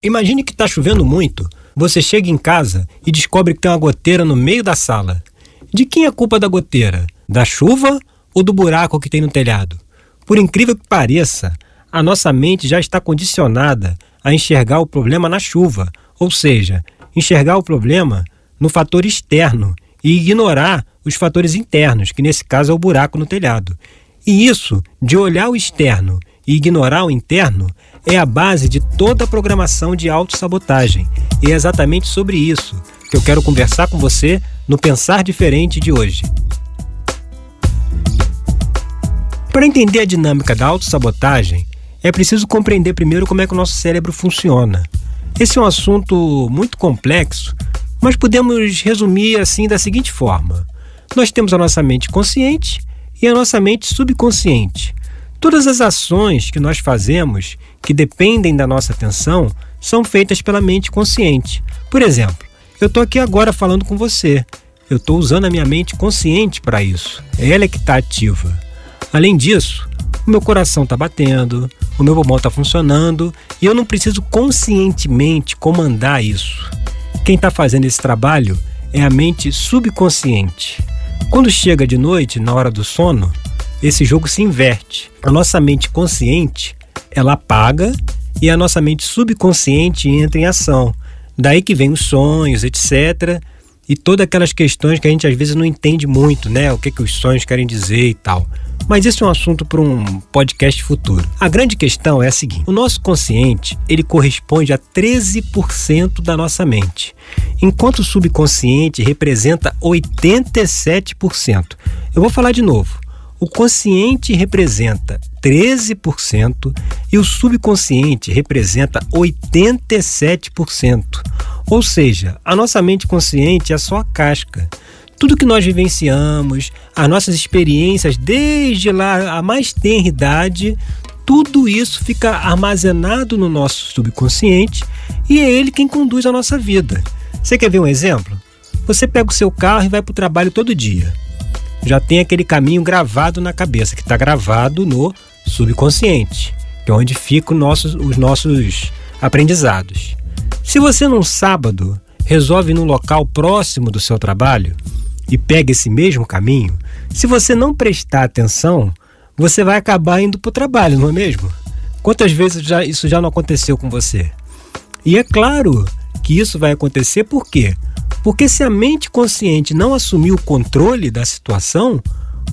Imagine que está chovendo muito. Você chega em casa e descobre que tem uma goteira no meio da sala. De quem é a culpa da goteira? Da chuva ou do buraco que tem no telhado? Por incrível que pareça, a nossa mente já está condicionada a enxergar o problema na chuva, ou seja, enxergar o problema no fator externo e ignorar os fatores internos, que nesse caso é o buraco no telhado. E isso, de olhar o externo e ignorar o interno, é a base de toda a programação de autossabotagem. E é exatamente sobre isso que eu quero conversar com você no Pensar Diferente de hoje. Para entender a dinâmica da autossabotagem, é preciso compreender primeiro como é que o nosso cérebro funciona. Esse é um assunto muito complexo, mas podemos resumir assim da seguinte forma: nós temos a nossa mente consciente e a nossa mente subconsciente. Todas as ações que nós fazemos que dependem da nossa atenção são feitas pela mente consciente. Por exemplo, eu estou aqui agora falando com você. Eu estou usando a minha mente consciente para isso. É ela que está ativa. Além disso, o meu coração está batendo, o meu pulmão está funcionando e eu não preciso conscientemente comandar isso. Quem está fazendo esse trabalho é a mente subconsciente. Quando chega de noite, na hora do sono, esse jogo se inverte. A nossa mente consciente, ela apaga e a nossa mente subconsciente entra em ação. Daí que vem os sonhos, etc. E todas aquelas questões que a gente às vezes não entende muito, né? O que, que os sonhos querem dizer e tal. Mas isso é um assunto para um podcast futuro. A grande questão é a seguinte: o nosso consciente ele corresponde a 13% da nossa mente, enquanto o subconsciente representa 87%. Eu vou falar de novo. O consciente representa 13% e o subconsciente representa 87%. Ou seja, a nossa mente consciente é só a casca. Tudo que nós vivenciamos, as nossas experiências desde lá a mais tenra idade, tudo isso fica armazenado no nosso subconsciente e é ele quem conduz a nossa vida. Você quer ver um exemplo? Você pega o seu carro e vai para o trabalho todo dia já tem aquele caminho gravado na cabeça, que está gravado no subconsciente, que é onde ficam nossos, os nossos aprendizados. Se você num sábado resolve ir num local próximo do seu trabalho e pega esse mesmo caminho, se você não prestar atenção, você vai acabar indo para o trabalho, não é mesmo? Quantas vezes já, isso já não aconteceu com você? E é claro que isso vai acontecer por quê? Porque se a mente consciente não assumir o controle da situação,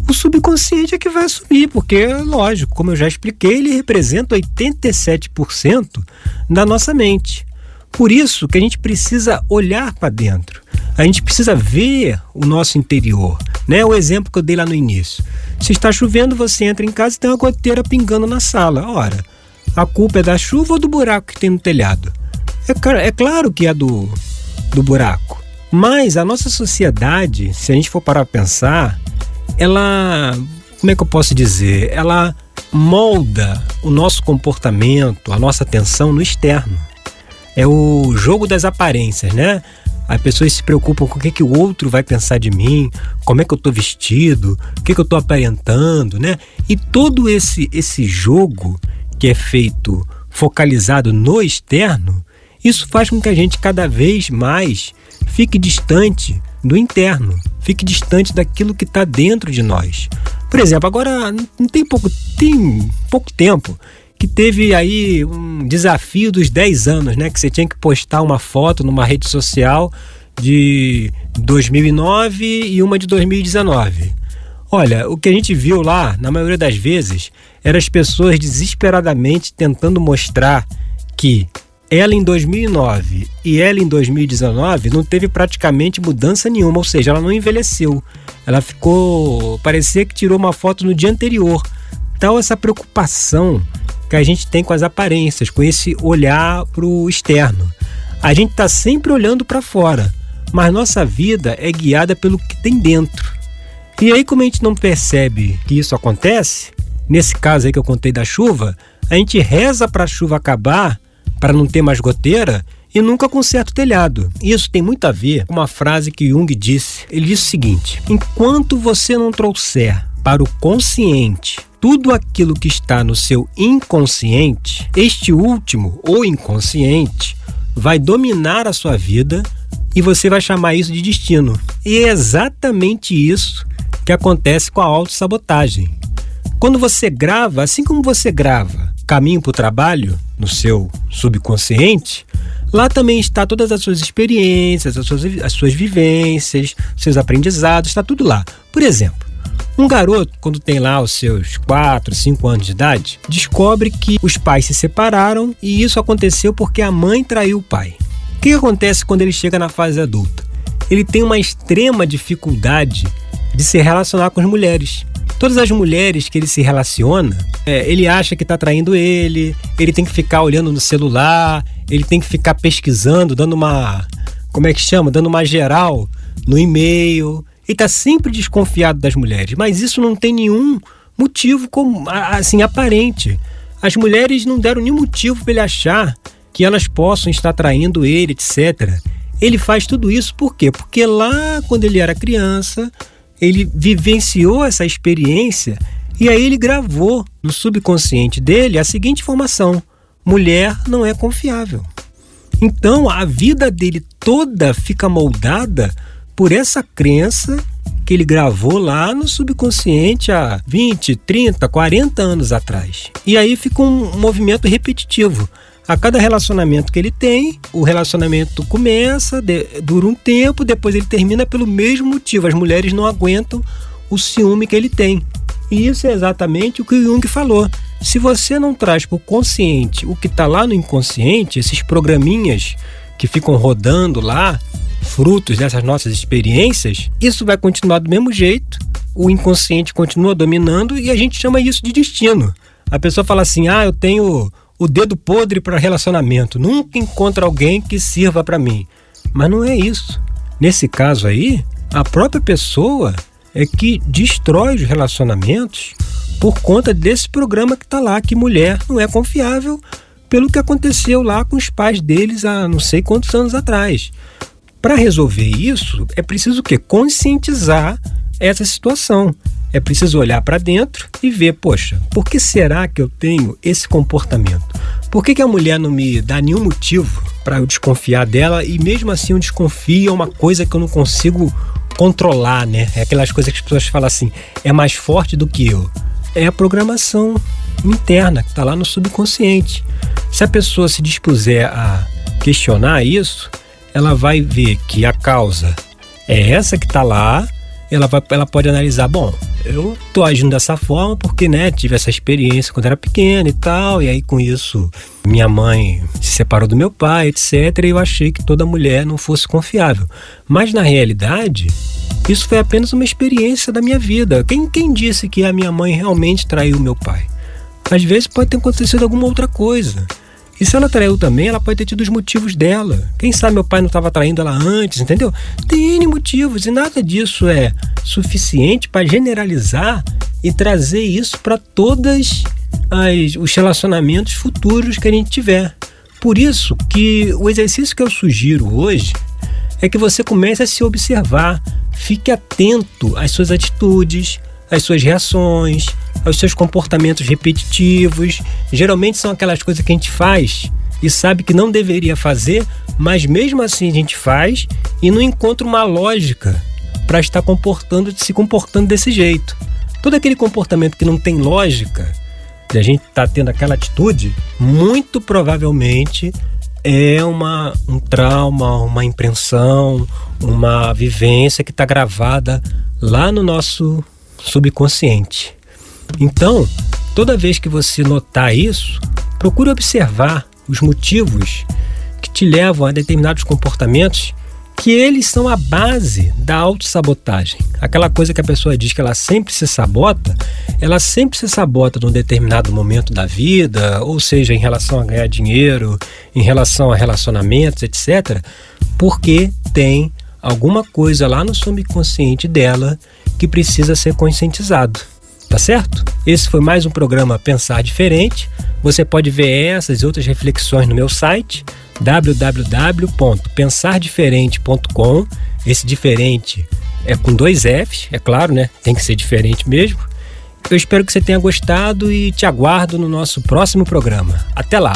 o subconsciente é que vai assumir, porque, lógico, como eu já expliquei, ele representa 87% da nossa mente. Por isso que a gente precisa olhar para dentro. A gente precisa ver o nosso interior, né? O exemplo que eu dei lá no início. Se está chovendo, você entra em casa e tem uma goteira pingando na sala. Ora, a culpa é da chuva ou do buraco que tem no telhado? É, é claro que é do, do buraco. Mas a nossa sociedade, se a gente for parar para pensar, ela, como é que eu posso dizer? Ela molda o nosso comportamento, a nossa atenção no externo. É o jogo das aparências, né? As pessoas se preocupam com o que, que o outro vai pensar de mim, como é que eu estou vestido, o que, que eu estou aparentando, né? E todo esse, esse jogo que é feito focalizado no externo, isso faz com que a gente cada vez mais fique distante do interno, fique distante daquilo que está dentro de nós. Por exemplo, agora não tem pouco, tem pouco tempo que teve aí um desafio dos 10 anos, né? Que você tinha que postar uma foto numa rede social de 2009 e uma de 2019. Olha, o que a gente viu lá, na maioria das vezes, eram as pessoas desesperadamente tentando mostrar que ela em 2009 e ela em 2019 não teve praticamente mudança nenhuma, ou seja, ela não envelheceu. Ela ficou. parecia que tirou uma foto no dia anterior. Tal essa preocupação que a gente tem com as aparências, com esse olhar para o externo. A gente está sempre olhando para fora, mas nossa vida é guiada pelo que tem dentro. E aí, como a gente não percebe que isso acontece, nesse caso aí que eu contei da chuva, a gente reza para a chuva acabar para não ter mais goteira e nunca conserta o telhado. Isso tem muito a ver com uma frase que Jung disse. Ele disse o seguinte: enquanto você não trouxer para o consciente tudo aquilo que está no seu inconsciente, este último ou inconsciente, vai dominar a sua vida e você vai chamar isso de destino. E é exatamente isso que acontece com a autossabotagem. Quando você grava, assim como você grava caminho para o trabalho no seu subconsciente, lá também está todas as suas experiências, as suas, as suas vivências, seus aprendizados, está tudo lá. Por exemplo, um garoto, quando tem lá os seus 4, 5 anos de idade, descobre que os pais se separaram e isso aconteceu porque a mãe traiu o pai. O que acontece quando ele chega na fase adulta? Ele tem uma extrema dificuldade de se relacionar com as mulheres. Todas as mulheres que ele se relaciona, é, ele acha que está traindo ele, ele tem que ficar olhando no celular, ele tem que ficar pesquisando, dando uma. Como é que chama? Dando uma geral no e-mail. Ele está sempre desconfiado das mulheres, mas isso não tem nenhum motivo como, assim aparente. As mulheres não deram nenhum motivo para ele achar que elas possam estar traindo ele, etc. Ele faz tudo isso por quê? Porque lá quando ele era criança, ele vivenciou essa experiência e aí ele gravou no subconsciente dele a seguinte informação: mulher não é confiável. Então a vida dele toda fica moldada por essa crença que ele gravou lá no subconsciente há 20, 30, 40 anos atrás. E aí fica um movimento repetitivo. A cada relacionamento que ele tem, o relacionamento começa, de, dura um tempo, depois ele termina pelo mesmo motivo. As mulheres não aguentam o ciúme que ele tem. E isso é exatamente o que Jung falou. Se você não traz para o consciente o que está lá no inconsciente, esses programinhas que ficam rodando lá, frutos dessas nossas experiências, isso vai continuar do mesmo jeito, o inconsciente continua dominando e a gente chama isso de destino. A pessoa fala assim: ah, eu tenho o dedo podre para relacionamento, nunca encontro alguém que sirva para mim. Mas não é isso. Nesse caso aí, a própria pessoa é que destrói os relacionamentos por conta desse programa que está lá, que mulher não é confiável, pelo que aconteceu lá com os pais deles há não sei quantos anos atrás. Para resolver isso, é preciso o quê? Conscientizar essa situação. É preciso olhar para dentro e ver, poxa, por que será que eu tenho esse comportamento? Por que, que a mulher não me dá nenhum motivo para eu desconfiar dela e mesmo assim eu desconfio é uma coisa que eu não consigo controlar, né? É aquelas coisas que as pessoas falam assim, é mais forte do que eu. É a programação interna que está lá no subconsciente. Se a pessoa se dispuser a questionar isso, ela vai ver que a causa é essa que está lá, ela, vai, ela pode analisar, bom, eu tô agindo dessa forma porque, né, tive essa experiência quando era pequena e tal, e aí com isso minha mãe se separou do meu pai, etc, e eu achei que toda mulher não fosse confiável. Mas na realidade, isso foi apenas uma experiência da minha vida. Quem, quem disse que a minha mãe realmente traiu meu pai? Às vezes pode ter acontecido alguma outra coisa. E se ela traiu também, ela pode ter tido os motivos dela. Quem sabe meu pai não estava traindo ela antes, entendeu? Tem N motivos e nada disso é suficiente para generalizar e trazer isso para todos os relacionamentos futuros que a gente tiver. Por isso que o exercício que eu sugiro hoje é que você comece a se observar, fique atento às suas atitudes, às suas reações, aos seus comportamentos repetitivos. Geralmente são aquelas coisas que a gente faz e sabe que não deveria fazer, mas mesmo assim a gente faz e não encontra uma lógica para estar comportando, se comportando desse jeito. Todo aquele comportamento que não tem lógica, de a gente estar tá tendo aquela atitude, muito provavelmente é uma, um trauma, uma impressão, uma vivência que está gravada lá no nosso subconsciente. Então, toda vez que você notar isso, procure observar os motivos que te levam a determinados comportamentos que eles são a base da autossabotagem. Aquela coisa que a pessoa diz que ela sempre se sabota, ela sempre se sabota num determinado momento da vida, ou seja, em relação a ganhar dinheiro, em relação a relacionamentos, etc., porque tem alguma coisa lá no subconsciente dela que precisa ser conscientizado. Tá certo? Esse foi mais um programa Pensar Diferente. Você pode ver essas e outras reflexões no meu site www.pensardiferente.com. Esse diferente é com dois Fs, é claro, né? Tem que ser diferente mesmo. Eu espero que você tenha gostado e te aguardo no nosso próximo programa. Até lá!